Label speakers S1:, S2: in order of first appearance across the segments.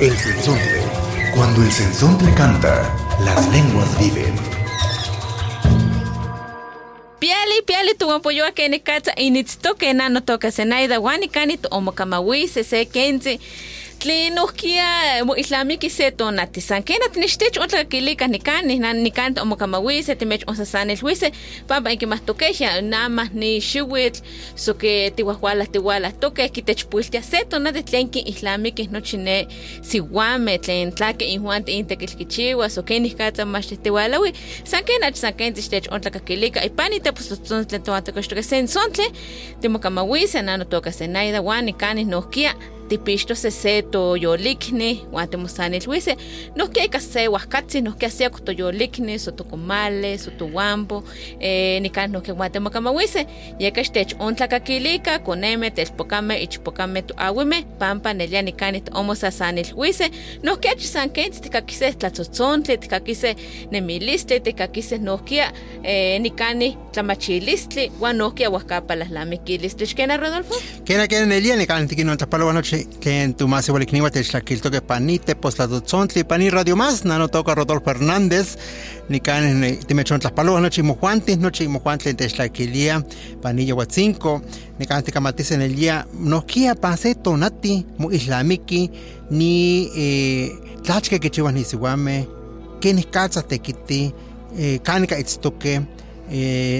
S1: El sensontle. Cuando el sensontle canta, las lenguas viven.
S2: Piali, piali, tu apoyo a que ni kata initstoke nano toka senaida wani kanit omokamawis se kenzi. tlen nohkia mo islamiki se tonatisan kena tinechtech otla kilika nikan nikan nikan omokamawise timech osasanelhuise pampa inkimahtokeja namah ni xiwitl so que tiwahwalah tiwalah tokeh kitechpuiltia se tonati tlen ki islamiki nochi ne siwameh tlen tlaki injuan tiintekilkichiwa so ken ihkatza mach tiwalawi. San ken ach san ken tichtech ontlakakilika ipan itepostotzontli tlen toantokoxtoka sen sontli timokamawise nano toka senaida wan nikanih nohkia tipixto se toyolikni wan timosanilhuise nohkia ika se huajkatzi nohkia se toyolikni so tokomali so towampo eh, nikan nohkia wan timokamawise yeka xtech ontlakakilika koneme telpokame ichpokame toawime pampa nelia nikani tomosasanilhuise nohkia achi san kentzi tikakise tlatzotzontle tikakise nemilistli tikakise nohkia eh, nikani tlamachilistli wan nohkia huajkapalahlamikilistli xkena Rodolfo
S3: Kena kena nelia ni kan tikin nontapalo noche ken tu más igual que panite postladotzontli pani radio más. Nano toca Rodolfo Hernández ni kan timechon tlapalo noche mojuanti noche mojuanti te xlakilia panilla huatzinco ni kan tikamatis en el día nohkia pase tonati mo islamiki ni eh, tlachke que chivas ni siwame ken katsa tekiti eh, kanika itztoke eh,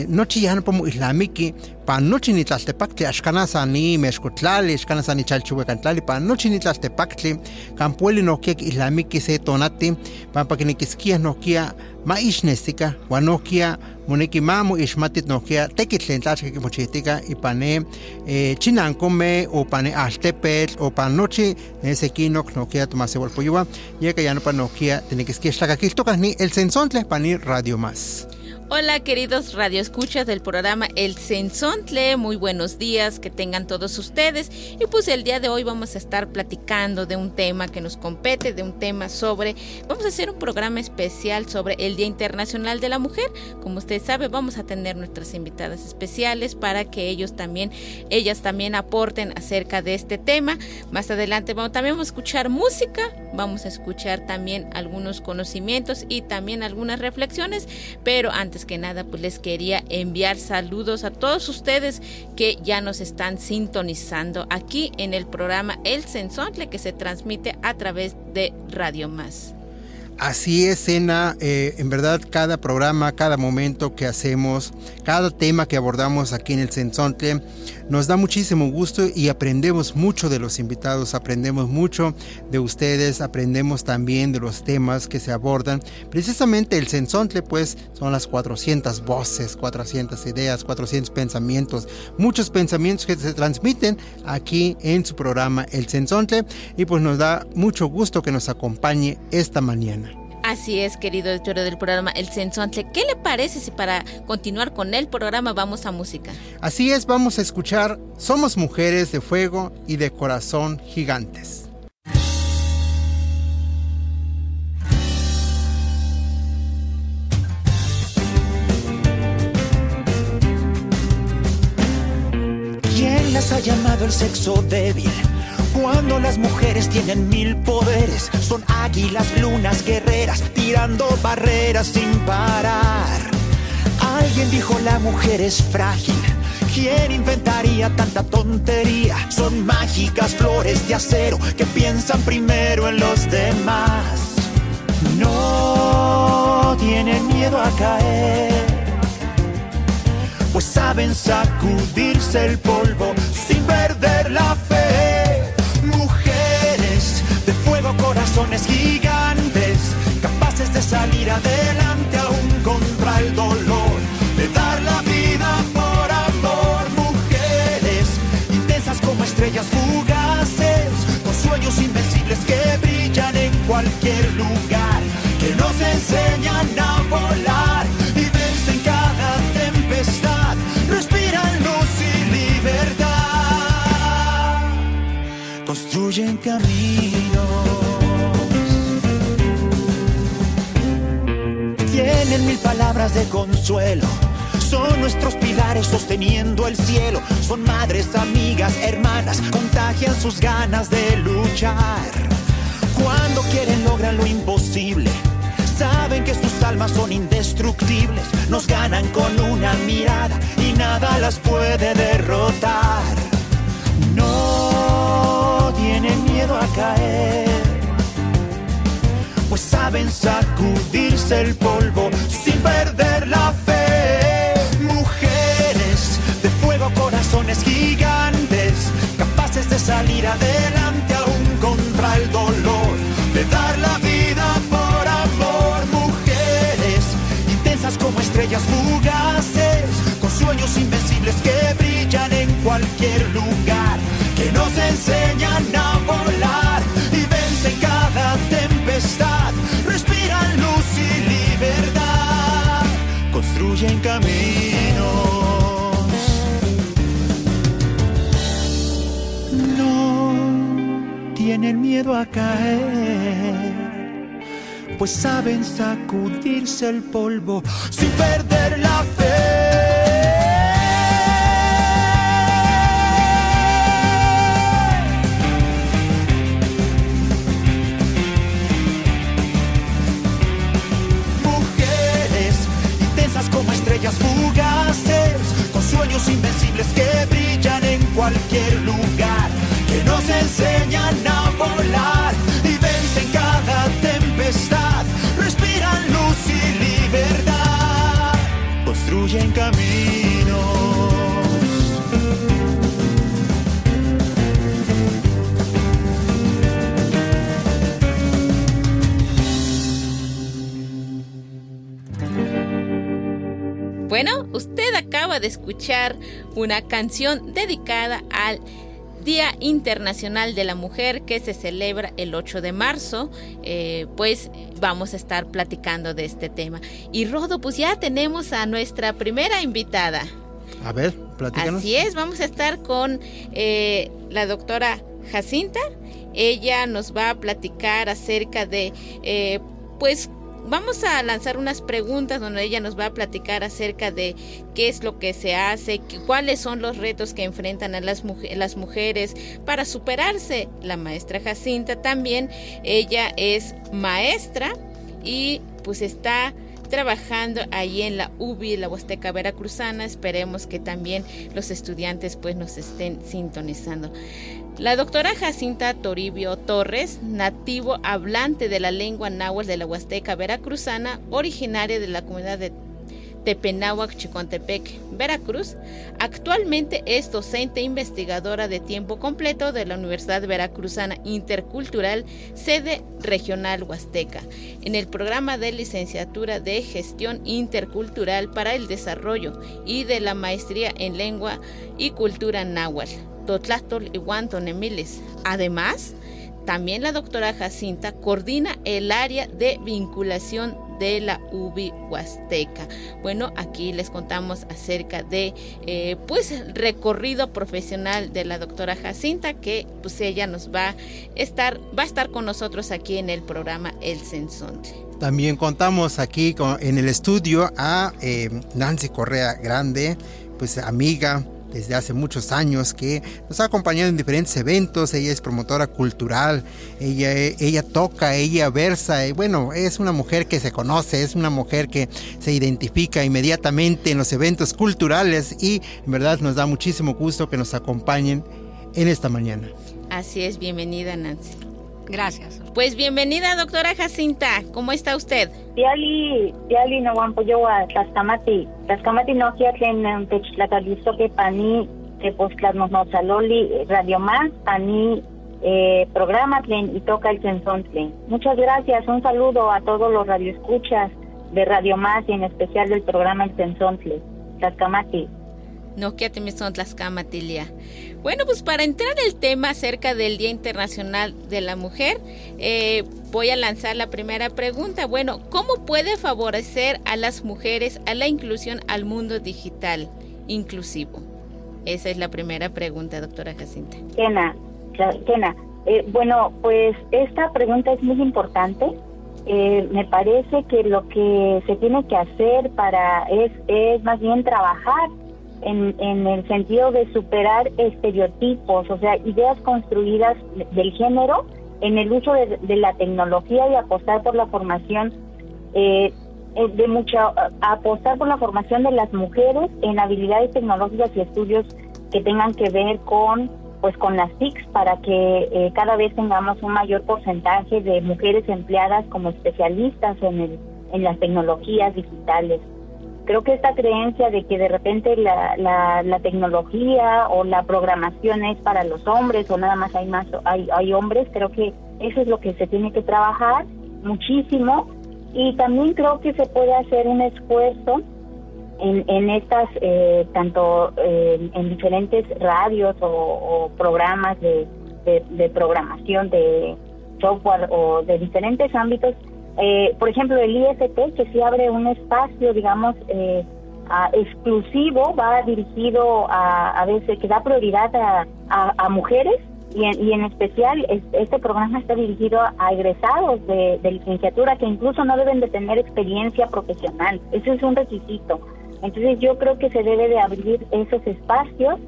S3: nochi yan pomo islamiki pa nochi ni tlaltepaktli axkana sa ni mexkotlali axkana sa ni chalchihuekantlali pa nochi ni tlaltepaktli kan pueli nohkia islamiki se tonati pampa kinikiskia nohkia ma ixnestika wan nohkia moneki ma mo ixmatit nohkia tekitl tlen tlachka kimochihtika ipan ne eh, chinankomeh o pa ne altepetl o pa nochi sekinok nohkia tomasewalpoyowa yeka ya nopa nohkia tinikiskia xtlakakiltokah ni el sensontle pa ni radio más
S2: Hola queridos radioescuchas del programa El Sensontle, muy buenos días que tengan todos ustedes. Y pues el día de hoy vamos a estar platicando de un tema que nos compete, de un tema sobre, vamos a hacer un programa especial sobre el Día Internacional de la Mujer, como usted sabe vamos a tener nuestras invitadas especiales para que ellos también, ellas también aporten acerca de este tema, más adelante vamos, también vamos a escuchar música, vamos a escuchar también algunos conocimientos y también algunas reflexiones, pero antes que nada, pues les quería enviar saludos a todos ustedes que ya nos están sintonizando aquí en el programa El Sensontle que se transmite a través de Radio Más.
S3: Así es, Sena. Eh, en verdad, cada programa, cada momento que hacemos, cada tema que abordamos aquí en el Sensontle, nos da muchísimo gusto y aprendemos mucho de los invitados, aprendemos mucho de ustedes, aprendemos también de los temas que se abordan. Precisamente el Sensontle, pues, son las 400 voces, 400 ideas, 400 pensamientos, muchos pensamientos que se transmiten aquí en su programa El Sensontle y pues nos da mucho gusto que nos acompañe esta mañana.
S2: Así es, querido editor del programa El Sensontle. ¿Qué le parece si para continuar con el programa vamos a música?
S3: Así es, vamos a escuchar Somos mujeres de fuego y de corazón gigantes.
S4: ¿Quién las ha llamado el sexo débil? Cuando las mujeres tienen mil poderes, son águilas, lunas, guerreras, tirando barreras sin parar. Alguien dijo la mujer es frágil. ¿Quién inventaría tanta tontería? Son mágicas flores de acero que piensan primero en los demás. No tienen miedo a caer, pues saben sacudirse el polvo sin perder la fe. Corazones gigantes, capaces de salir adelante aún contra el dolor, de dar la vida por amor. Mujeres intensas como estrellas fugaces, con sueños invencibles cualquier lugar, que nos enseñan a volar y vencen cada tempestad, respiran luz y libertad, construyen caminos. Tienen mil palabras de consuelo son nuestros pilares sosteniendo el cielo. Son madres, amigas, hermanas, contagian sus ganas de luchar. Cuando quieren logran lo imposible. Saben que sus almas son indestructibles. Nos ganan con una mirada y nada las puede derrotar. No tienen miedo a caer. Pues saben sacudirse el polvo sin perder la fe. Corazones gigantes, capaces de salir adelante aún contra el dolor, de dar la vida por amor, mujeres intensas como estrellas fugaces, con sueños invencibles que brillan en cualquier lugar, que nos enseñan a volar construyen caminos tienen miedo a caer, pues saben sacudirse el polvo sin perder la fe. Invencibles que brillan en cualquier lugar nos enseñan a volar y vencen cada tempestad,
S2: acaba de escuchar una canción dedicada al Día Internacional de la Mujer que se celebra el 8 de marzo, eh, pues vamos a estar platicando de este tema. Y Rodo, pues ya tenemos a nuestra primera invitada.
S3: A ver, platícanos.
S2: Así es, vamos a estar con eh, la doctora Jacinta. Ella nos va a platicar acerca de, eh, pues, vamos a lanzar unas preguntas donde ella nos va a platicar acerca de qué es lo que se hace, cuáles son los retos que enfrentan a las, las mujeres para superarse. La maestra Jacinta también, ella es maestra y pues está trabajando ahí en la UBI, la Huasteca Veracruzana. Esperemos que también los estudiantes pues nos estén sintonizando. La doctora Jacinta Toribio Torres, nativo hablante de la lengua náhuatl de la Huasteca Veracruzana, originaria de la comunidad de Tepenáhuac, Chicontepec, Veracruz, actualmente es docente e investigadora de tiempo completo de la Universidad Veracruzana Intercultural, sede regional Huasteca, en el programa de licenciatura de Gestión Intercultural para el Desarrollo y de la Maestría en Lengua y Cultura Náhuatl. Totlastol y Guantonemiles. Además, también la doctora Jacinta coordina el área de vinculación de la UBI Huasteca. Bueno, aquí les contamos acerca de eh, pues recorrido profesional de la doctora Jacinta que pues ella nos va a estar va a estar con nosotros aquí en el programa El Sensonte.
S3: También contamos aquí en el estudio a eh, Nancy Correa Grande, pues amiga desde hace muchos años que nos ha acompañado en diferentes eventos. Ella es promotora cultural, ella, ella toca, ella versa. Y bueno, es una mujer que se conoce, es una mujer que se identifica inmediatamente en los eventos culturales y en verdad nos da muchísimo gusto que nos acompañen en esta mañana.
S2: Así es, bienvenida Nancy.
S5: Gracias.
S2: Pues bienvenida, doctora Jacinta. ¿Cómo está usted?
S5: Tiali, tiali no guampoyoa, tlaskamati. Tlaskamati no kiatlen que pani, que pues no saloli, radio más, pani, eh, programa y toca el tlen. Muchas gracias. Un saludo a todos los radioescuchas de Radio Más y en especial del programa El Tensontle. Tlaskamati.
S2: No que camatilia. Bueno, pues para entrar el tema acerca del Día Internacional de la Mujer, eh, voy a lanzar la primera pregunta. Bueno, ¿cómo puede favorecer a las mujeres a la inclusión al mundo digital inclusivo? Esa es la primera pregunta, doctora Jacinta.
S5: Kena, Kena. Eh, bueno, pues esta pregunta es muy importante. Eh, me parece que lo que se tiene que hacer para es, es más bien trabajar en, en el sentido de superar estereotipos, o sea, ideas construidas del género en el uso de, la tecnología y apostar por la formación eh, eh, de mucha apostar por la formación de las mujeres en habilidades tecnológicas y estudios que tengan que ver con pues con las TICs para que eh, cada vez tengamos un mayor porcentaje de mujeres empleadas como especialistas en el, en las tecnologías digitales creo que esta creencia de que de repente la, la, tecnología o la programación es para los hombres o nada más hay más hay, hay hombres creo que eso es lo que se tiene que trabajar muchísimo. Y también creo que se puede hacer un esfuerzo en, en estas eh, tanto eh, en diferentes radios o, programas de, de programación de software o de diferentes ámbitos eh, por ejemplo, el IFT, que sí abre un espacio, digamos, eh, exclusivo, va dirigido a, a veces, que da prioridad a, a, mujeres y en, y en, especial este programa está dirigido a egresados de, licenciatura que incluso no deben de tener experiencia profesional. Eso es un requisito. Entonces yo creo que se debe de abrir esos espacios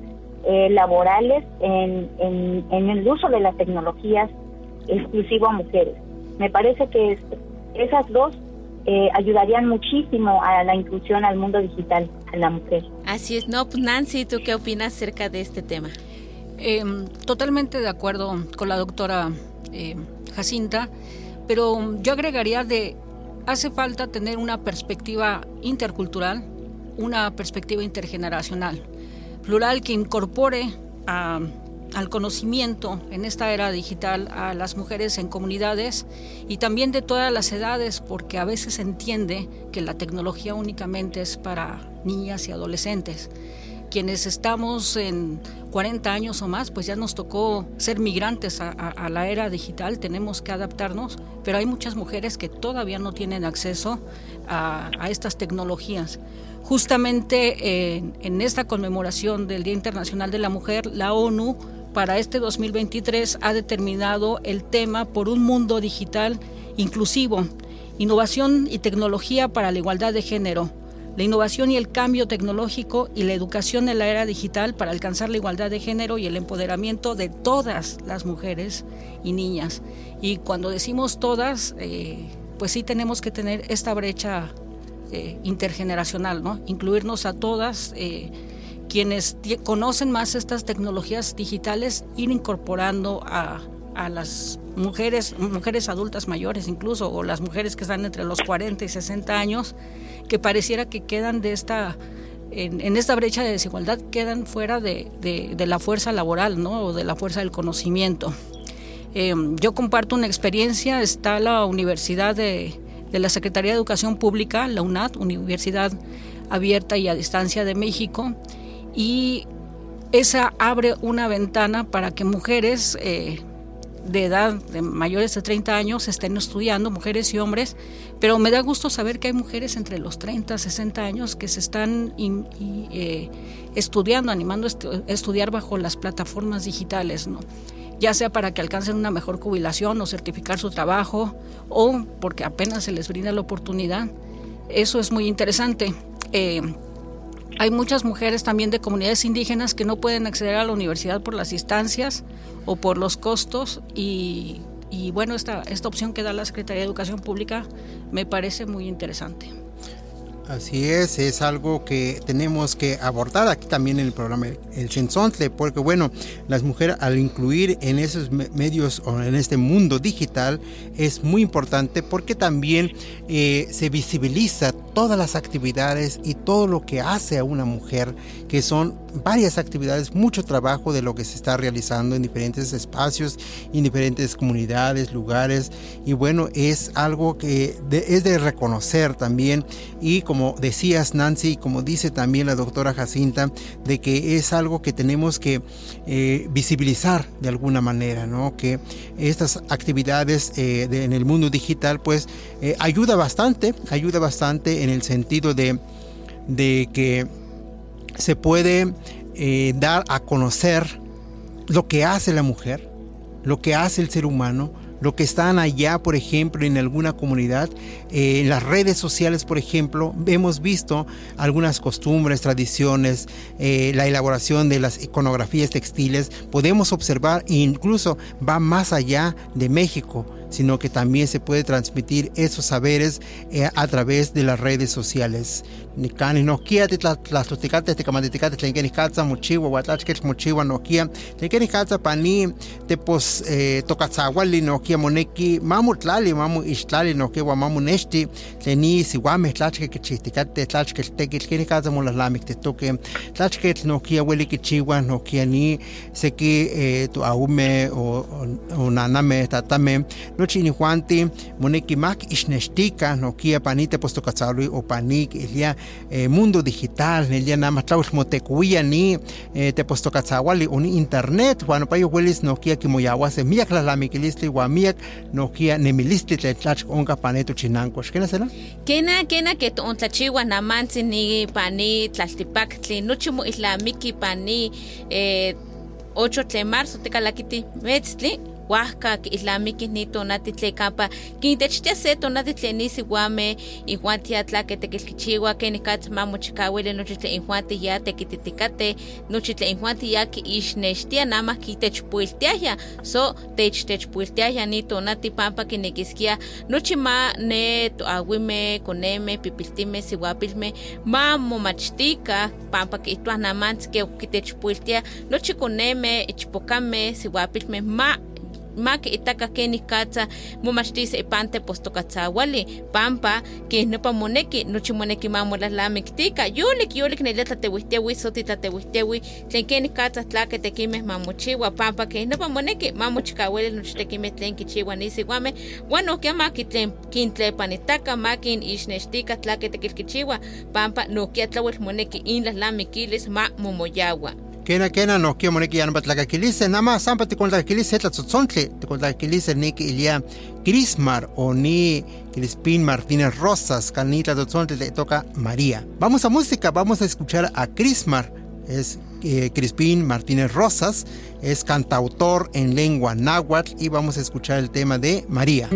S5: eh, laborales en, en, en, el uso de las tecnologías exclusivo a mujeres. Me parece que es, esas dos eh, ayudarían muchísimo a la inclusión al mundo digital, a la mujer.
S2: Así es, no, pues Nancy, ¿tú qué opinas acerca de este tema?
S6: Em, totalmente de acuerdo con la doctora em, Jacinta, pero yo agregaría de, hace falta tener una perspectiva intercultural, una perspectiva intergeneracional, plural que incorpore a al conocimiento en esta era digital a las mujeres en comunidades y también de todas las edades, porque a veces se entiende que la tecnología únicamente es para niñas y adolescentes. Quienes estamos en 40 años o más, pues ya nos tocó ser migrantes a, la era digital, tenemos que adaptarnos, pero hay muchas mujeres que todavía no tienen acceso a, estas tecnologías. Justamente en esta conmemoración del Día Internacional de la Mujer, la ONU para este 2023 ha determinado el tema por un mundo digital inclusivo, innovación y tecnología para la igualdad de género, la innovación y el cambio tecnológico y la educación en la era digital para alcanzar la igualdad de género y el empoderamiento de todas las mujeres y niñas. Y cuando decimos todas, eh, pues sí tenemos que tener esta brecha eh, intergeneracional, ¿no? Incluirnos a todas. Eh, quienes conocen más estas tecnologías digitales, ir incorporando a, las mujeres, mujeres adultas mayores incluso, o las mujeres que están entre los 40 y 60 años, que pareciera que quedan de esta, en, esta brecha de desigualdad, quedan fuera de, la fuerza laboral, ¿no? O de la fuerza del conocimiento. Em, yo comparto una experiencia, está la Universidad de, de la Secretaría de Educación Pública, la UNAD, Universidad Abierta y a Distancia de México, y esa abre una ventana para que mujeres eh, de edad de mayores de 30 años estén estudiando, mujeres y hombres, pero me da gusto saber que hay mujeres entre los 30, 60 años que se están eh, estudiando, animando a estudiar bajo las plataformas digitales, ¿no? ya sea para que alcancen una mejor jubilación o certificar su trabajo, o porque apenas se les brinda la oportunidad. Eso es muy interesante. Eh, hay muchas mujeres también de comunidades indígenas que no pueden acceder a la universidad por las distancias o por los costos y, bueno, esta, esta opción que da la Secretaría de Educación Pública me parece muy interesante.
S3: Así es, es algo que tenemos que abordar aquí también en el programa El Sensontle, porque bueno, las mujeres al incluir en esos medios o en este mundo digital es muy importante porque también eh, se visibiliza todas las actividades y todo lo que hace a una mujer, que son varias actividades, mucho trabajo de lo que se está realizando en diferentes espacios, en diferentes comunidades, lugares, y bueno, es algo que es de reconocer también y como como decías Nancy, como dice también la doctora Jacinta, de que es algo que tenemos que eh, visibilizar de alguna manera, ¿no? Que estas actividades eh, en el mundo digital, pues, eh, ayuda bastante, ayuda bastante en el sentido de, de que se puede dar a conocer lo que hace la mujer, lo que hace el ser humano, lo que están allá, por ejemplo, en alguna comunidad. Eh, en las redes sociales, por ejemplo, hemos visto algunas costumbres, tradiciones, eh, la elaboración de las iconografías textiles. Podemos observar, incluso va más allá de México sino que también se puede transmitir esos saberes eh, a través de las redes sociales. Nikani nokia ti las tusticate te kamantiticate tlen keni katsa mochiwa watlachkech mochiwa nokia tlen keni katsa pani te pos eh, tokatzawali nokia moneki mamu tlali mamu ixtlali nokia wa mamu nexti tleni siwameh tlachke kichihticate tlachke tekitl keni katsa molalamiktihtoke tlachketl nokia weli kichiwa nokia ni seki eh, tuaume o, o, o naname tatame nochi moneki mak ixnextika nokia pani te pos tokatzawali o pani ilia eh, mundo digital, el día nada más motekuia ni eh, te puesto cazahuali o ni internet, bueno, pa yo huelis no kia que moyawa se miak la lamikilistli wa miak no kia nemilistli te tlach onka paneto chinanko. ¿Qué sena?
S2: Kena kena que to ontlachiwa na manzi ni pani tlaltipaktli, nochi mo islamiki pani eh, 8 de marzo te kalakiti metzli huasca islamiki ni tonati tlekapa kintechtia se tonati tlenisi guame ihuan tiatla que tequilquichigua que nicatz mamochicawili nochi tle ihuan ya tequititicate nochi tle ihuan ya ki ixnextia nama kitechpuiltiaya so techtechpuiltiaya ni tonati pampa kinequisquia nochi ma ne toahuime coneme pipiltime sihuapilme ma momachtica pampa ituan namantz que kitechpuiltia nochi coneme ichpocame sihuapilme ma mak itaka keni katsa momachtis ipante postokatzawali pampa que nopa moneki nochi moneki mamolalamikitika yolik yolik nelia tlatewihtiawi soti tlatewihtiawi tlen keni katsa tlake tekimeh mamochiwa pampa que nopa moneki mamochikawili nochi tekimeh tlen kichiwa nisiwameh uan nohkia maki tlen kintlepanitaka makin ixnextika tlake tekilkichiwa pampa nohkia tlauel moneki inlalamikilis ma momoyawa
S3: Kena kena no kia moneki yan batlakakilise, nama sampa tikontlakakilise tlatzontzontli, tikontlakakilise niki ilia Crismar o ni Crispín Martínez Rosas, canita tlatzontli le toca María. Vamos a música, vamos a escuchar a Crismar, es eh, Crispín Martínez Rosas, es cantautor en lengua náhuatl y vamos a escuchar el tema de María.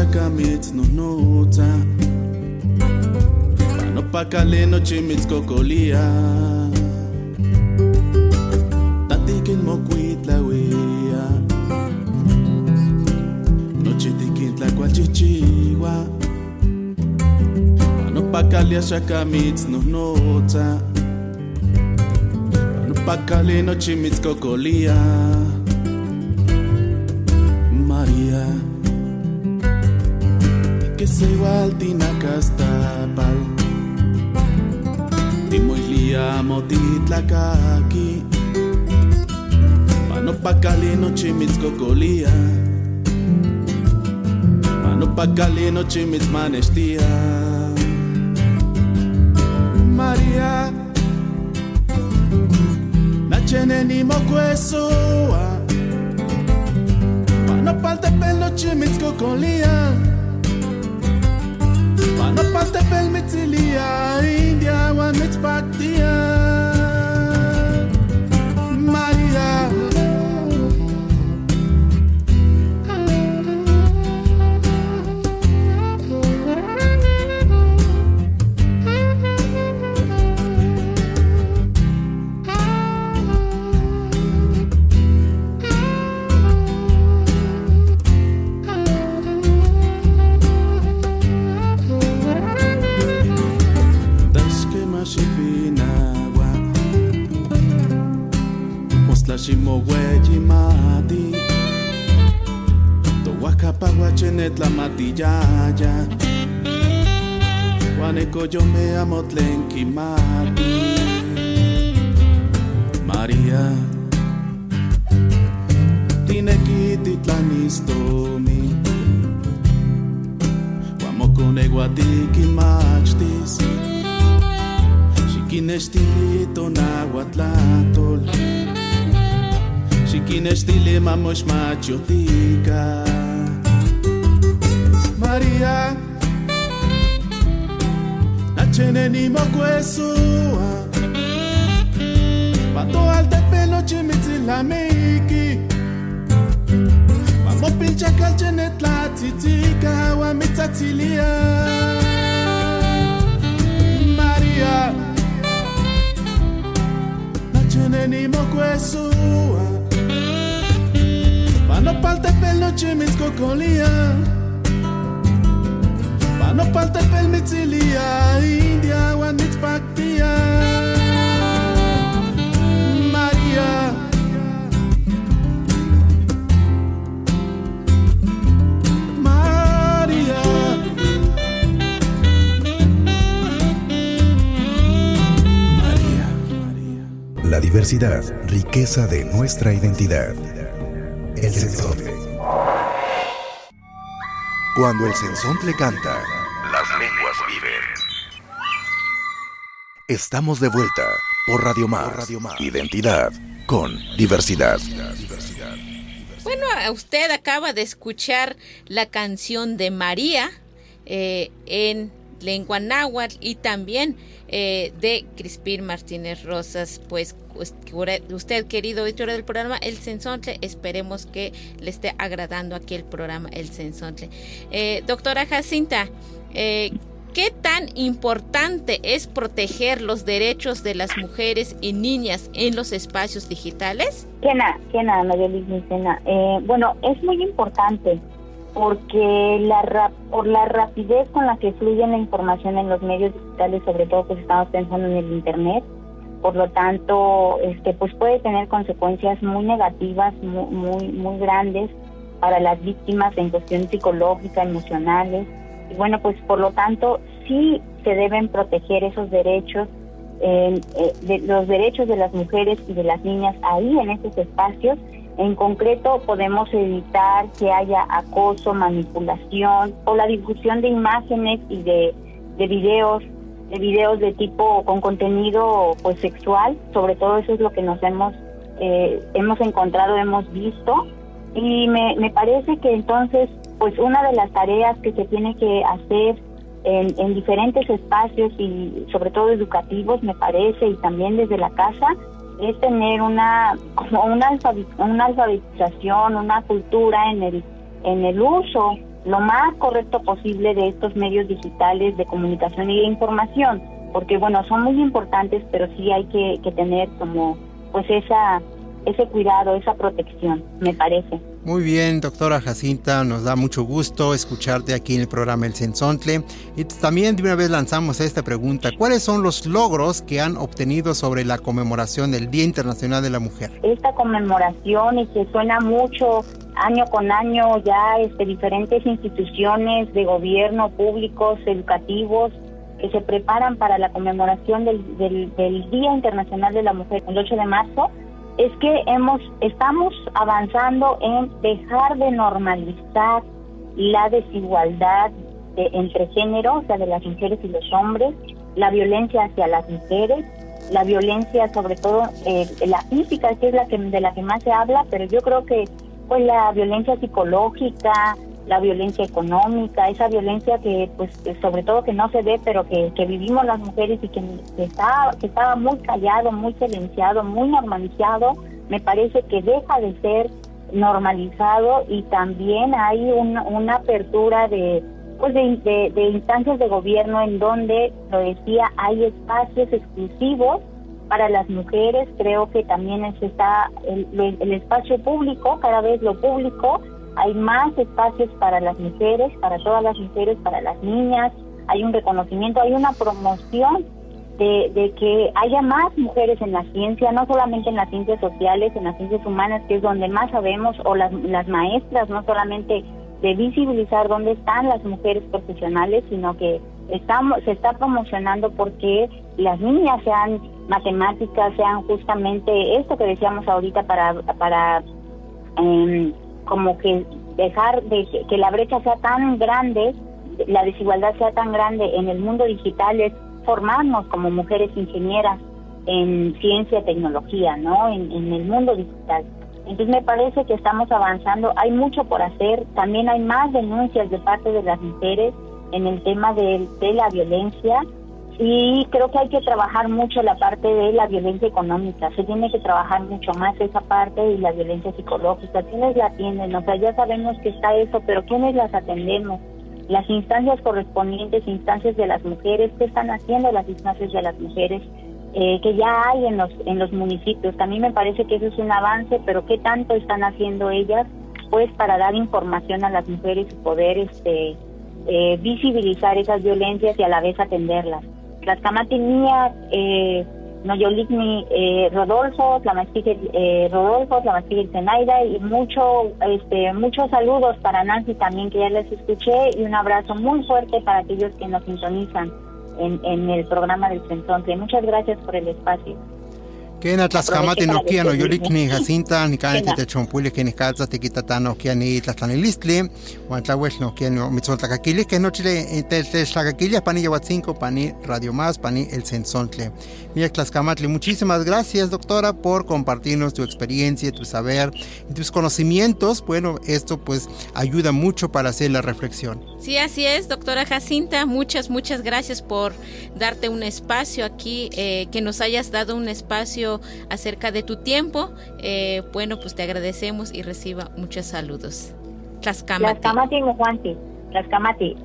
S7: čaka mecno noca. No pa no chimits kokolia. Tatikin mo kuitla wea. Noche la tla kuachichiwa. No pa kalia chaka mits no nota. No pa no chimits kokolia. Igual tinacastapal Timoilia motitlacaqui Panopacali nochimitzcocolia Panopacali nochimitzmanestia María. Nacheneni mocuesoa Panopaltepel Man op the tepel mit Zilia, India, one mit Patia. Akapaguachenet la matillaya. Juaneco yo me amo tlenki mati. María. Tine kititlanistomik Guamocone guatiki machtis Xiquinestilito nahuatlatol Xiquinestili mamox Maria. Nacheneni mokwesua Pato alte pelo chimitsi la meiki. Mamo pincha kalchene tlatitika wa mitsatilia. Maria. Nacheneni mokwesua Pano palte pelo chimitsi kokolia. Pano pal tepel mitzilia India wa mitpaktia María. María.
S1: La diversidad, riqueza de nuestra identidad. El sensontle. Cuando el sensontle canta, Estamos de vuelta por Radio Más. Identidad con diversidad.
S2: Bueno, usted acaba de escuchar la canción de María eh, en lengua náhuatl y también eh, de Crispín Martínez Rosas. Pues usted, querido editor del programa El Sensontle, esperemos que le esté agradando aquí el programa El Sensontle. Eh, doctora Jacinta, eh, ¿Qué tan importante es proteger los derechos de las mujeres y niñas en los espacios digitales?
S5: Que nada, que nada. Eh, bueno, es muy importante porque la rap- por la rapidez con la que fluye la información en los medios digitales, sobre todo pues estamos pensando en el internet, por lo tanto, este pues puede tener consecuencias muy negativas, muy muy, muy grandes para las víctimas en cuestión psicológica, emocionales. Y bueno, pues por lo tanto, sí se deben proteger esos derechos, eh, eh, de, los derechos de las mujeres y de las niñas ahí en esos espacios. En concreto, podemos evitar que haya acoso, manipulación o la difusión de imágenes y de, de videos de videos de tipo con contenido pues sexual sobre todo eso es lo que nos hemos eh, hemos encontrado hemos visto y me, me parece que entonces pues una de las tareas que se tiene que hacer en, en diferentes espacios y sobre todo educativos me parece y también desde la casa es tener una como una, una alfabetización una cultura en el en el uso lo más correcto posible de estos medios digitales de comunicación y de información porque bueno son muy importantes pero sí hay que, que tener como pues esa ese cuidado esa protección me parece
S3: Muy bien, doctora Jacinta, nos da mucho gusto escucharte aquí en el programa El Sensontle. Y también de una vez lanzamos esta pregunta, ¿cuáles son los logros que han obtenido sobre la conmemoración del Día Internacional de la Mujer?
S5: esta conmemoración y que suena mucho año con año ya este diferentes instituciones de gobierno públicos educativos que se preparan para la conmemoración del, del, del Día Internacional de la Mujer el 8 de marzo es que hemos estamos avanzando en dejar de normalizar la desigualdad de- entre género, o sea, de las mujeres y los hombres, la violencia hacia las mujeres, la violencia sobre todo eh, la física, que es la que de la que más se habla, pero yo creo que pues la violencia psicológica, la violencia económica, esa violencia que pues sobre todo que no se ve, pero que, que vivimos las mujeres y que, que estaba muy callado, muy silenciado, muy normalizado, me parece que deja de ser normalizado y también hay una, apertura de pues de, instancias de gobierno en donde lo decía hay espacios exclusivos para las mujeres. Creo que también es está el espacio público cada vez lo público hay más espacios para las mujeres para todas las mujeres para las niñas. Hay un reconocimiento hay una promoción de, de que haya más mujeres en la ciencia, no solamente en las ciencias sociales, en las ciencias humanas, que es donde más sabemos, o las, las maestras, no solamente de visibilizar dónde están las mujeres profesionales, sino que estamos, se está promocionando porque las niñas sean matemáticas, sean justamente esto que decíamos ahorita para, para em, como que dejar de que, la brecha sea tan grande, la desigualdad sea tan grande en el mundo digital, es formarnos como mujeres ingenieras en ciencia y tecnología, ¿no? En, el mundo digital. Entonces me parece que estamos avanzando, hay mucho por hacer, también hay más denuncias de parte de las mujeres en el tema de la violencia y creo que hay que trabajar mucho la parte de la violencia económica, se tiene que trabajar mucho más esa parte y la violencia psicológica. ¿Quiénes la atienden? O sea, ya sabemos que está eso, pero ¿quiénes las atendemos? Las instancias correspondientes, instancias de las mujeres, ¿qué están haciendo las instancias de las mujeres? Eh, que ya hay en los en los municipios. También me parece que eso es un avance, pero qué tanto están haciendo ellas, pues para dar información a las mujeres y poder este eh, visibilizar esas violencias y a la vez atenderlas. Mía, eh, Noyoligni eh, Rodolfo, Tlamastique eh, Rodolfo, Tlamastique Zenaida y mucho, este, muchos saludos para Nancy también que ya les escuché y un abrazo muy fuerte para aquellos que nos sintonizan en, en el programa del Centonte. Muchas gracias por el espacio.
S3: Kena tlaskamati no kia no yolik ni jacinta ni kani te chompuli que ni calza te quita tan no kia ni tlastan listli wan tlawel no kia no mitzol takakili que no chile te tlakakili pani cinco pani radio más pani el sensontle Mira tlaskamatli muchísimas gracias doctora por compartirnos tu experiencia tu saber y tus conocimientos. Bueno esto pues ayuda mucho para hacer la reflexión.
S2: Sí así es doctora Jacinta muchas muchas gracias por darte un espacio aquí eh, que nos hayas dado un espacio acerca de tu tiempo. Eh, bueno, pues te agradecemos y reciba muchos saludos.
S5: Tlaxcamati. Tlaxcamati, Tlaxcamati,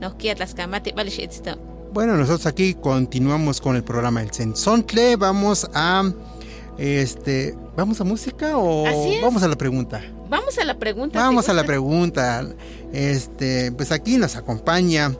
S2: Nos queda Tlaxcamati, vale,
S3: Bueno, nosotros aquí continuamos con el programa El Sensontle. Vamos a este, ¿vamos a música o vamos a la pregunta?
S2: Vamos a la pregunta.
S3: Vamos a la pregunta. Este, pues aquí nos acompaña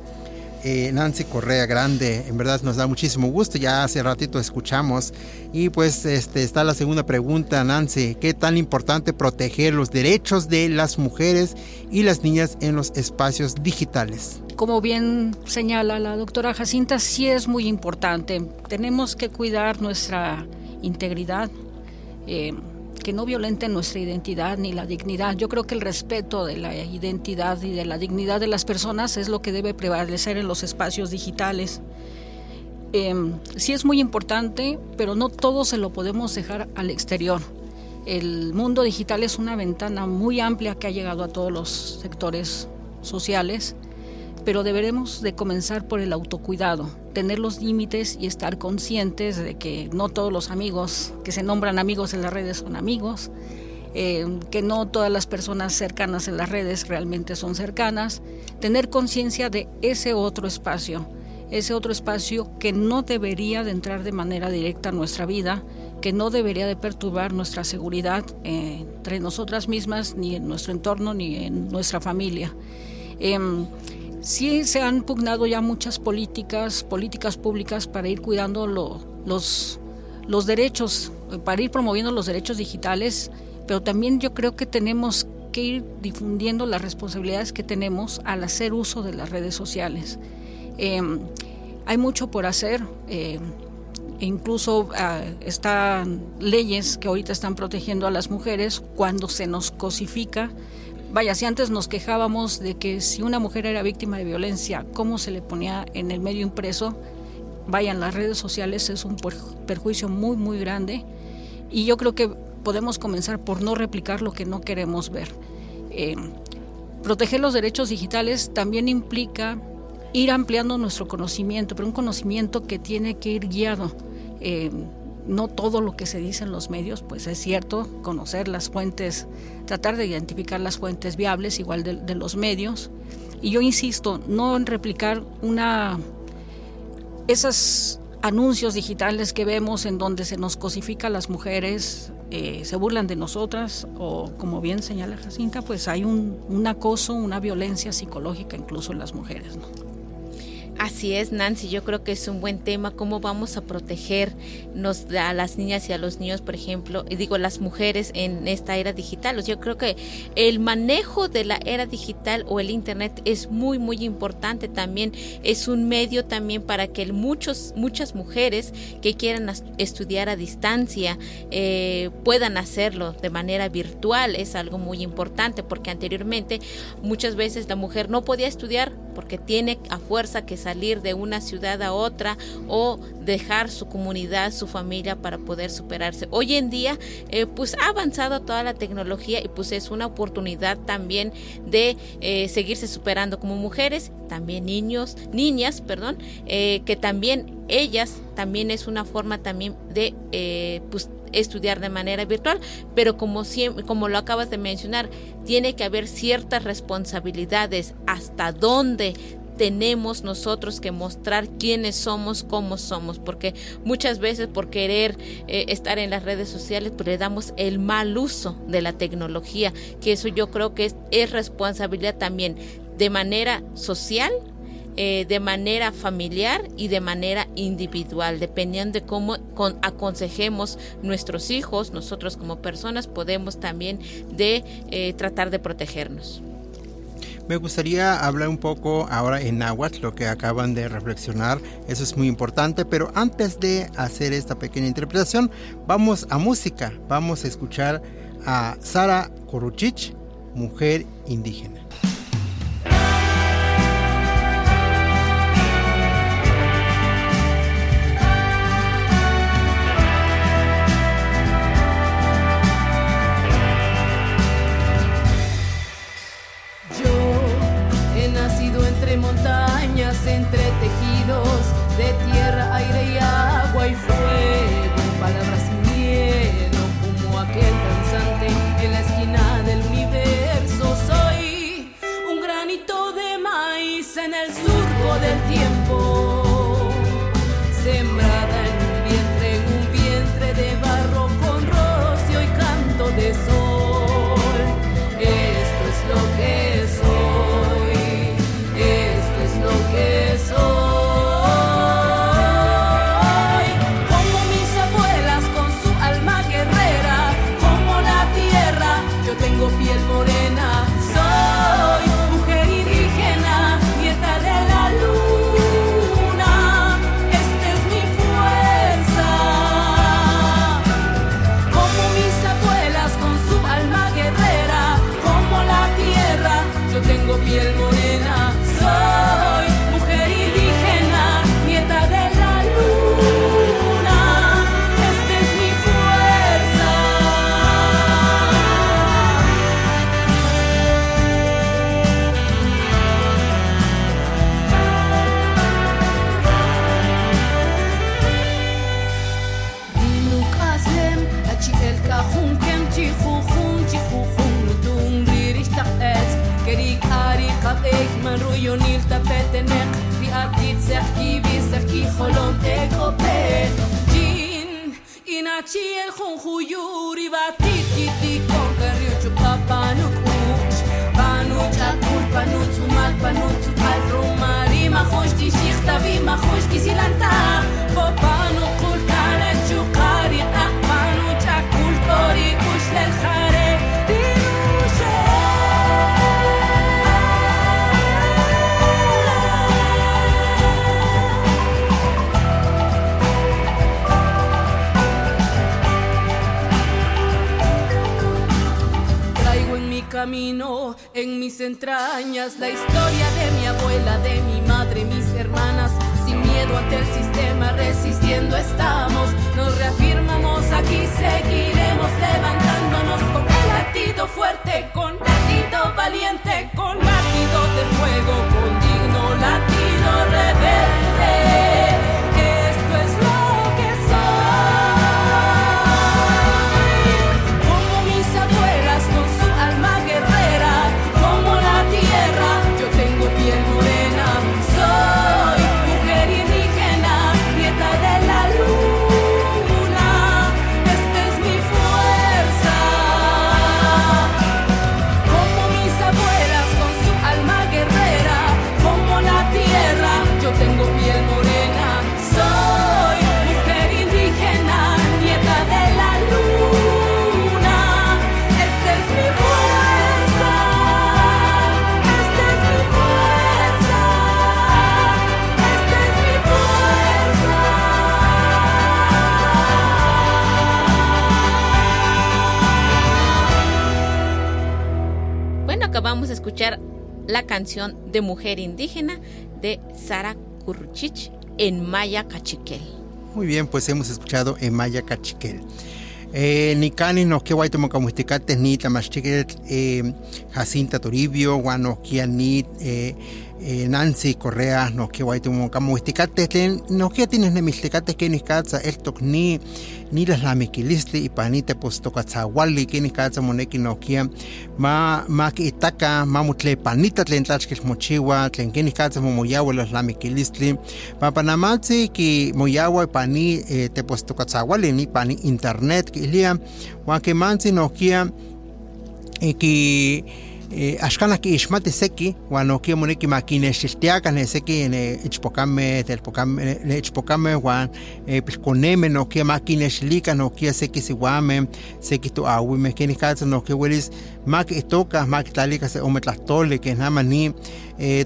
S3: eh, Nancy Correa Grande. En verdad nos da muchísimo gusto. Ya hace ratito escuchamos. Y pues este, está la segunda pregunta, Nancy. ¿Qué tan importante proteger los derechos de las mujeres y las niñas en los espacios digitales?
S6: Como bien señala la doctora Jacinta, sí es muy importante. Tenemos que cuidar nuestra integridad. Eh, que no violenten nuestra identidad ni la dignidad. Yo creo que el respeto de la identidad y de la dignidad de las personas es lo que debe prevalecer en los espacios digitales. Em, sí es muy importante, pero no todo se lo podemos dejar al exterior. El mundo digital es una ventana muy amplia que ha llegado a todos los sectores sociales pero deberemos de comenzar por el autocuidado, tener los límites y estar conscientes de que no todos los amigos que se nombran amigos en las redes son amigos, eh, que no todas las personas cercanas en las redes realmente son cercanas, tener conciencia de ese otro espacio, ese otro espacio que no debería de entrar de manera directa a nuestra vida, que no debería de perturbar nuestra seguridad eh, entre nosotras mismas, ni en nuestro entorno, ni en nuestra familia. Em, Sí se han pugnado ya muchas políticas, políticas públicas para ir cuidando los, derechos, para ir promoviendo los derechos digitales, pero también yo creo que tenemos que ir difundiendo las responsabilidades que tenemos al hacer uso de las redes sociales. Em, hay mucho por hacer. Eh, incluso ah, están leyes que ahorita están protegiendo a las mujeres cuando se nos cosifica Vaya, si antes nos quejábamos de que si una mujer era víctima de violencia, cómo se le ponía en el medio impreso, vaya, en las redes sociales es un perjuicio muy, muy grande. Y yo creo que podemos comenzar por no replicar lo que no queremos ver. Eh, proteger los derechos digitales también implica ir ampliando nuestro conocimiento, pero un conocimiento que tiene que ir guiado. Eh, no todo lo que se dice en los medios, pues es cierto, conocer las fuentes, tratar de identificar las fuentes viables igual de, los medios. Y yo insisto, no en replicar una esos anuncios digitales que vemos en donde se nos cosifica a las mujeres, eh, se burlan de nosotras o como bien señala Jacinta, pues hay un, un acoso, una violencia psicológica incluso en las mujeres. ¿no?
S2: Así es, Nancy, yo creo que es un buen tema, cómo vamos a protegernos a las niñas y a los niños, por ejemplo, y digo las mujeres en esta era digital. Yo creo que el manejo de la era digital o el Internet es muy, muy importante también. Es un medio también para que muchos, muchas mujeres que quieran estudiar a distancia eh, puedan hacerlo de manera virtual. Es algo muy importante porque anteriormente muchas veces la mujer no podía estudiar porque tiene a fuerza que salir de una ciudad a otra o dejar su comunidad, su familia para poder superarse. Hoy en día, eh, pues ha avanzado toda la tecnología y pues es una oportunidad también de eh, seguirse superando como mujeres, también niños, niñas, perdón, eh, que también ellas también es una forma también de pues estudiar de manera virtual, pero como siempre, como lo acabas de mencionar, tiene que haber ciertas responsabilidades hasta dónde tenemos nosotros que mostrar quiénes somos, cómo somos, porque muchas veces por querer eh, estar en las redes sociales, pues le damos el mal uso de la tecnología, que eso yo creo que es, es responsabilidad también de manera social, eh, de manera familiar y de manera individual, dependiendo de cómo aconsejemos nuestros hijos, nosotros como personas podemos también de eh, tratar de protegernos.
S8: Me gustaría hablar un poco ahora en náhuatl, lo que acaban de reflexionar, eso es muy importante, pero antes de hacer esta pequeña interpretación, vamos a música, vamos a escuchar a Sara Koruchich, mujer indígena. remontar. נוניל תפה תנך, ואת תצחקי ושחקי חולום תקופך. ג'ין, אינאצ'י אל חונכו יורי ותיקי תיקון קריו צ'ופה פנוק אוש. פנוק צ'קול פנוק צומל פנוק צופל רומרי מחוש תשכתבי מחוש כסילנתה. פה פנוק כול כאלה צ'וקרי אך פנוק צ'קול קורי כוש ללחם
S9: en mis entrañas la historia de mi abuela, de mi madre, mis hermanas. Sin miedo ante el sistema, resistiendo estamos. Nos reafirmamos aquí, seguiremos levantándonos con un latido fuerte, con latido valiente, con latido de fuego, con digno latido rebelde.
S2: Canción de Mujer Indígena de Sara Curruchich en Maya Cachiquel.
S3: Muy bien, pues hemos escuchado en Maya Cachiquel. Eh, ni cani no que guay como musticate ni tamachiquel eh, Jacinta Toribio, guano eh, Nancy Correa no que guay como musticate no que tienes nemisticate que ni casa el toc ni ni las lamiquilistli y panite pues tocatzawali que ni casa moneki no que ma ma que itaca ma mutle panita tlen tlachkil mochiwa tlen que ni casa momoyawa las lamiquilistli pa panamatzi que moyawa pani eh, te pues tocatzawali ni pani internet que ilia wa que manzi no que eh, que eh, axkana ki ixmati seki wan okia moneki makinexixtiaka ne seki ne ichpokame telpokame ne ichpokame wan eh, pilkoneme nokia makinexilika nokia seki siwame seki toawime keni katsa nokia welis maki itoka maki tlalika se ome tlahtoli ke nama ni eh,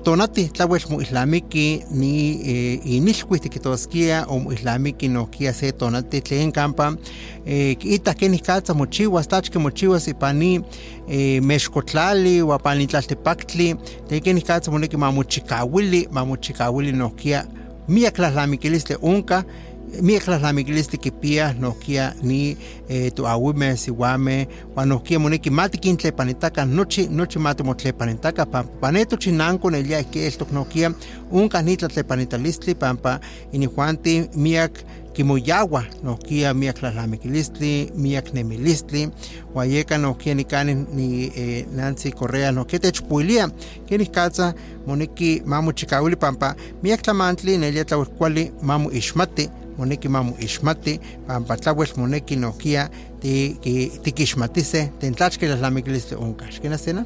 S3: tonati tlawel mo islamiki ni eh, inixkuiti kitoskia o mo islamiki nokia se tonati tlen kampa eh, ita keni katsa mochiwas tachke mochiwas ipani eh, mexkotlali wapani tlaltepaktli te keni katsa moneki mamochikawili mamochikawili nokia miak miak tlalamikilistle kipia nokia ni eh, toawime siwame wan nokia moneki mati nochi nochi mati motlepanitaka pampa. Paneto chinanko nelia ikeltok nokia unka ni tlatlepanitalistli pampa. Inijuanti miak kimoyawa nokia miak tlalamiquilistli miak nemilistli. Wayeka nokia nikani ni eh, Nancy Correa nokia techpuilia. Keni katsa moneki mamu chikawili pampa. Miak tlamantli nelia tlawelkuali mamu ixmati moneki mamu ixmati pampa tlawel moneki nokia tikixmatise tentlachke tlalamiquilistli onka xkena sena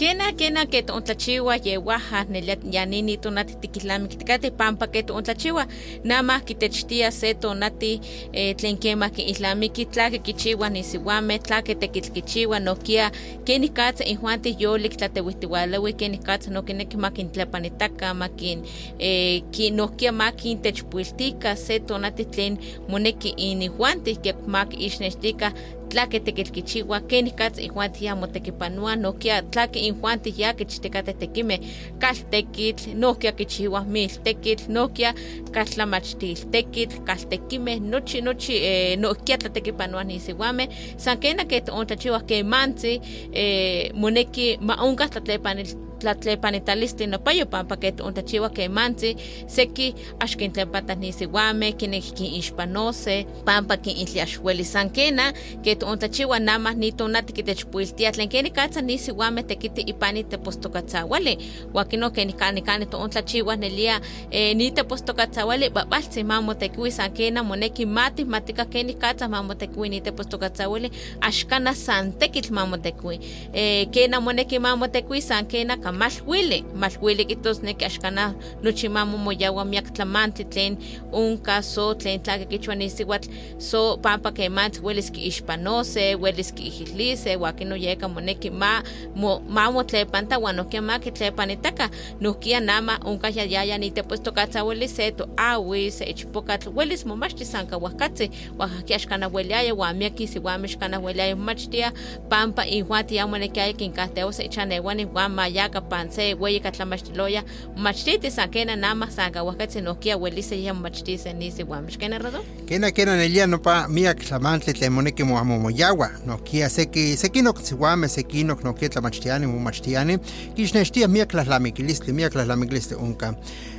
S2: Kena kena que tontlachiwa yewaja yanini tonati tikilamikitikati pampa que tontlachiwa nama kitechtia se tonati eh, tlen kema ki islamiki tlake kichiwa nisiwame tlake tekilkichiwa nokia keni katsa ihuanti yolik tlatewihtiwalewi keni katsa no kineki makintlepanitaka makin eh, ki nokia makin techpuiltika se tonati tlen moneki inihuanti ke mak ixnextika tlake tekilkichiwa keni katsa ihuanti ya motekipanua nokia tlake injuanti ya kichtekate tekime kaltekitl nokia kichiwa mil tekitl nokia kaltlamachtil tekitl kaltekime nochi nochi eh, nokia tlatekipanua nisiwame san kena ke tontlachiwa ke mantzi eh, moneki ma onka tlatlepanil tlatlepanitalisti nopayo pampa ke tontlachiwa ke mantzi seki axkin tlepata nisiwame kineki kinixpanose pampa kinitliaxueli san kena ke tontlachiwa nama nitonati kitechpuiltia tlen keni katsa nisiwame tekiti ipani tepostokatzawali wakino ke nikani kani tontlachiwa nelia eh, ni tepostokatzawali babaltzi mamotekui san kena moneki mati matika keni katsa mamotekui ni tepostokatzawali axkana san tekitl mamotekui eh, kena moneki mamotekui san kena ka malhuili malhuili kitosneki axkana nochi mamomoyawa miak tlamantli tlen unka so tlen tlaki kichua nisiwatl so pampa ke mantzi welis kiixpanose welis kiijilise wakino yeka moneki ma mo, mamotlepanta wan nohkia ma kitlepanitaka nohkia nama onka yayaya nitepuestokatza welis se toawi se ichpokatl welis momachti san kawahkatzi oaxakia axkana weliaya wan miaki siwami axkana weliaya momachtia pampa ihuan tiya monekiaya kinkahtewa se ichanewani wan mayaka pan se weyi katlamachtiloya momachtiti san kena nama san kawahkatzi nohkia welis se ya momachti se nisiwami xkena rado
S3: kena kena nelia nopa miak tlamantli tlen moneki moamomoyawa nokia seki sekinok siwame sekinok nokia tlamachtiani momachtiani kixnextia miak tlalamiquilistli miak tlalamiquilistli unka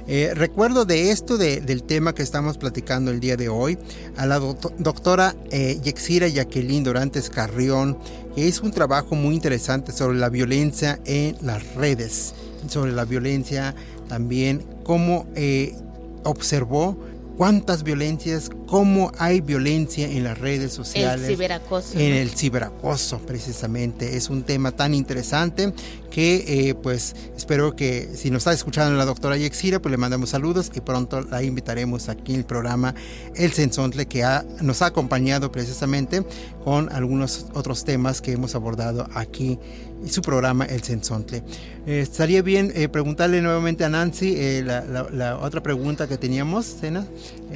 S3: eh, recuerdo de esto de, del tema que estamos platicando el día de hoy a la doct doctora eh, Yexira Jacqueline Dorantes Carrión que hizo un trabajo muy interesante sobre la violencia en las redes sobre la violencia también cómo eh, observó cuántas violencias, cómo hay violencia en las redes sociales.
S2: El ciberacoso.
S3: En el ciberacoso, precisamente. Es un tema tan interesante que, eh, pues, espero que si nos está escuchando la doctora Yexira, pues le mandamos saludos y pronto la invitaremos aquí en el programa El Sensontle, que ha, nos ha acompañado precisamente con algunos otros temas que hemos abordado aquí en su programa El Sensontle. Eh, estaría bien eh, preguntarle nuevamente a Nancy la, la, la, otra pregunta que teníamos, Sena.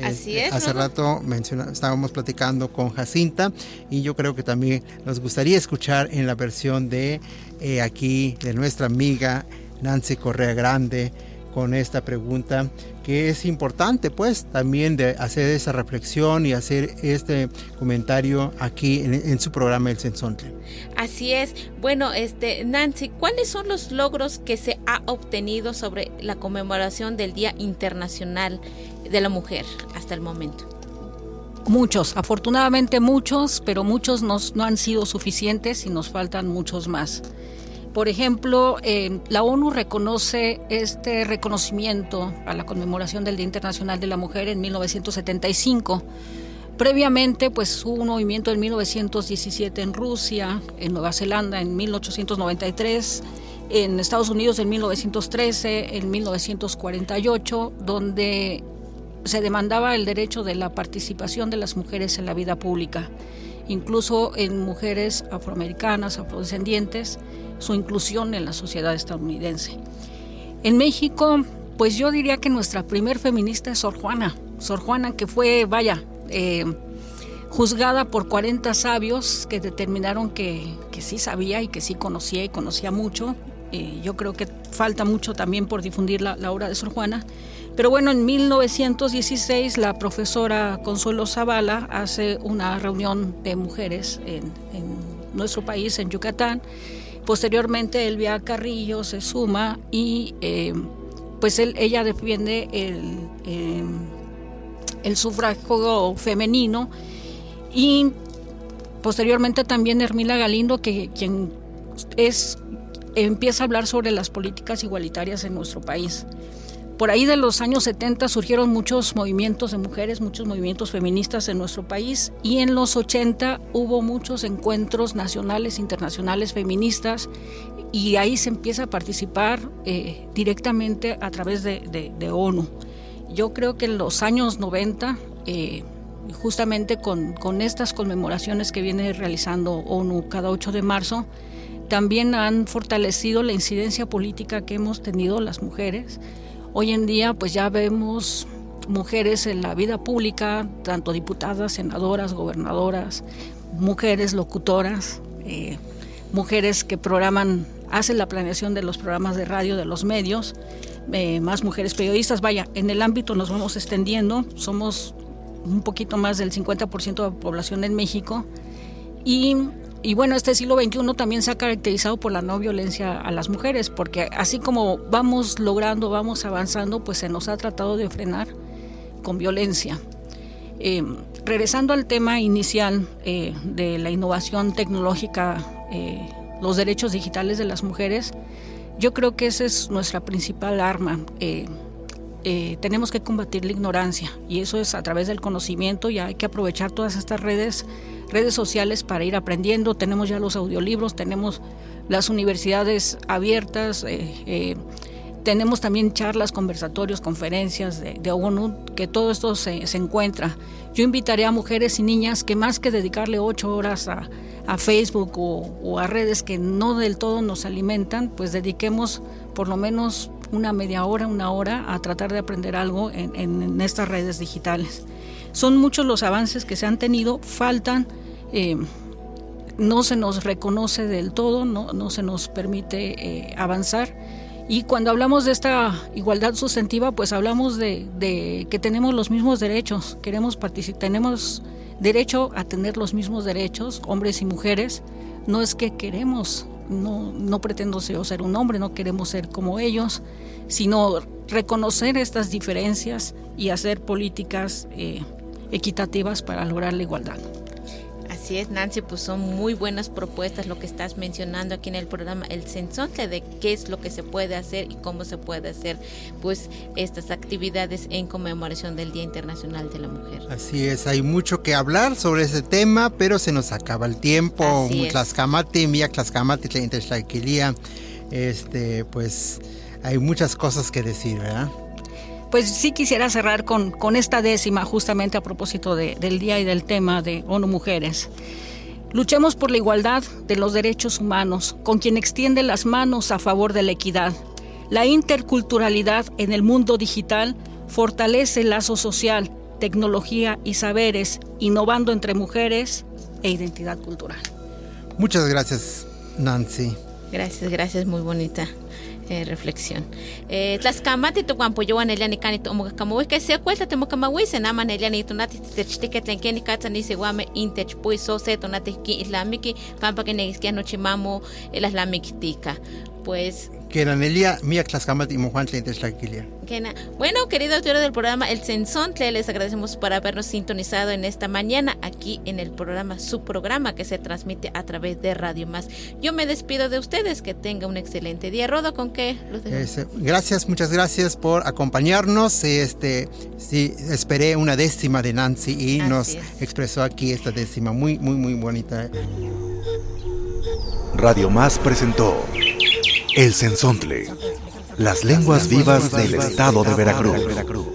S2: Así es,
S3: Hace
S2: ¿no?
S3: rato menciona, estábamos platicando con Jacinta y yo creo que también nos gustaría escuchar en la versión de eh, aquí de nuestra amiga Nancy Correa Grande con esta pregunta que es importante pues también de hacer esa reflexión y hacer este comentario aquí en, en su programa El Sensontle.
S2: Así es. Bueno, este Nancy, ¿cuáles son los logros que se ha obtenido sobre la conmemoración del Día Internacional de la Mujer hasta el momento?
S6: Muchos, afortunadamente muchos, pero muchos nos- no han sido suficientes y nos faltan muchos más. Por ejemplo, la ONU reconoce este reconocimiento a la conmemoración del Día Internacional de la Mujer en 1975. Previamente, pues hubo un movimiento en 1917 en Rusia, en Nueva Zelanda en 1893, en Estados Unidos en 1913, en 1948, donde se demandaba el derecho de la participación de las mujeres en la vida pública, incluso en mujeres afroamericanas, afrodescendientes, su inclusión en la sociedad estadounidense. En México, pues yo diría que nuestra primer feminista es Sor Juana, Sor Juana que fue, vaya, eh, juzgada por 40 sabios que determinaron que, que sí sabía y que sí conocía y conocía mucho. Eh, yo creo que falta mucho también por difundir la, obra de Sor Juana. Pero bueno, en 1916 la profesora Consuelo Zavala hace una reunión de mujeres en nuestro país, en Yucatán. Posteriormente Elvia Carrillo se suma y eh, pues él- ella defiende el, eh, el sufragio femenino y posteriormente también Hermila Galindo, que quien es empieza a hablar sobre las políticas igualitarias en nuestro país. Por ahí de los años 70 surgieron muchos movimientos de mujeres, muchos movimientos feministas en nuestro país y en los 80 hubo muchos encuentros nacionales, internacionales, feministas y ahí se empieza a participar eh, directamente a través de, de- de ONU. Yo creo que en los años 90, eh, justamente con, con estas conmemoraciones que viene realizando ONU cada 8 de marzo, también han fortalecido la incidencia política que hemos tenido las mujeres. Hoy en día pues ya vemos mujeres en la vida pública, tanto diputadas, senadoras, gobernadoras, mujeres locutoras, eh, mujeres que programan, hacen la planeación de los programas de radio de los medios, eh, más mujeres periodistas. Vaya, en el ámbito nos vamos extendiendo, somos un poquito más del 50% de la población en México y, y bueno, este siglo XXI también se ha caracterizado por la no violencia a las mujeres, porque así como vamos logrando, vamos avanzando, pues se nos ha tratado de frenar con violencia. Eh, regresando al tema inicial eh, de la innovación tecnológica, eh, los derechos digitales de las mujeres, yo creo que esa es nuestra principal arma. Eh, tenemos que combatir la ignorancia y eso es a través del conocimiento y hay que aprovechar todas estas redes redes sociales para ir aprendiendo tenemos ya los audiolibros tenemos las universidades abiertas eh, eh, tenemos también charlas, conversatorios, conferencias de, de ONU, que todo esto se, se, encuentra. Yo invitaré a mujeres y niñas que más que dedicarle ocho horas a, a Facebook o, o, a redes que no del todo nos alimentan, pues dediquemos por lo menos una media hora, una hora a tratar de aprender algo en, estas redes digitales. Son muchos los avances que se han tenido, faltan... Eh, no se nos reconoce del todo, no, no se nos permite eh, avanzar. Y cuando hablamos de esta igualdad sustantiva, pues hablamos de, de que tenemos los mismos derechos, queremos tenemos derecho a tener los mismos derechos, hombres y mujeres. No es que queremos, no, no pretendo ser un hombre, no queremos ser como ellos, sino reconocer estas diferencias y hacer políticas eh, equitativas para lograr la igualdad.
S2: Así es, Nancy, pues son muy buenas propuestas lo que estás mencionando aquí en el programa El Sensonte de qué es lo que se puede hacer y cómo se puede hacer pues estas actividades en conmemoración del Día Internacional de la Mujer.
S3: Así es, hay mucho que hablar sobre ese tema, pero se nos acaba el tiempo. Tlaxcamati, Mía Tlaxcamati, Tlaquilía, este, pues hay muchas cosas que decir, ¿verdad?
S6: Pues sí quisiera cerrar con, con esta décima justamente a propósito de, del día y del tema de ONU Mujeres. Luchemos por la igualdad de los derechos humanos, con quien extiende las manos a favor de la equidad. La interculturalidad en el mundo digital fortalece el lazo social tecnología y saberes, innovando entre mujeres e identidad cultural.
S3: Muchas gracias, Nancy.
S2: Gracias, gracias, muy bonita. Eh, reflexión. Eh, tlaskamati tu cuampo yo an eliani cani tu que se cuesta te moka mawi se nama eliani tu nati te chike tlen keni katsa ni se ki islamiki pampa que negiskia no chimamo el islamiki tika. Pues
S3: Que Nanelia, Mía Tlaxcamat y Mojuantle.
S2: Bueno, querido autor del programa El Sensontle, les agradecemos por habernos sintonizado en esta mañana aquí en el programa, su programa que se transmite a través de Radio Más. Yo me despido de ustedes, que tenga un excelente día. Rodo, ¿con qué los dejo?
S3: Este, gracias, muchas gracias por acompañarnos. Este, sí, esperé una décima de Nancy y
S2: Así
S3: nos
S2: es.
S3: expresó aquí esta décima muy, muy, muy bonita.
S1: Radio Más presentó El Sensontle, las lenguas vivas del estado de Veracruz.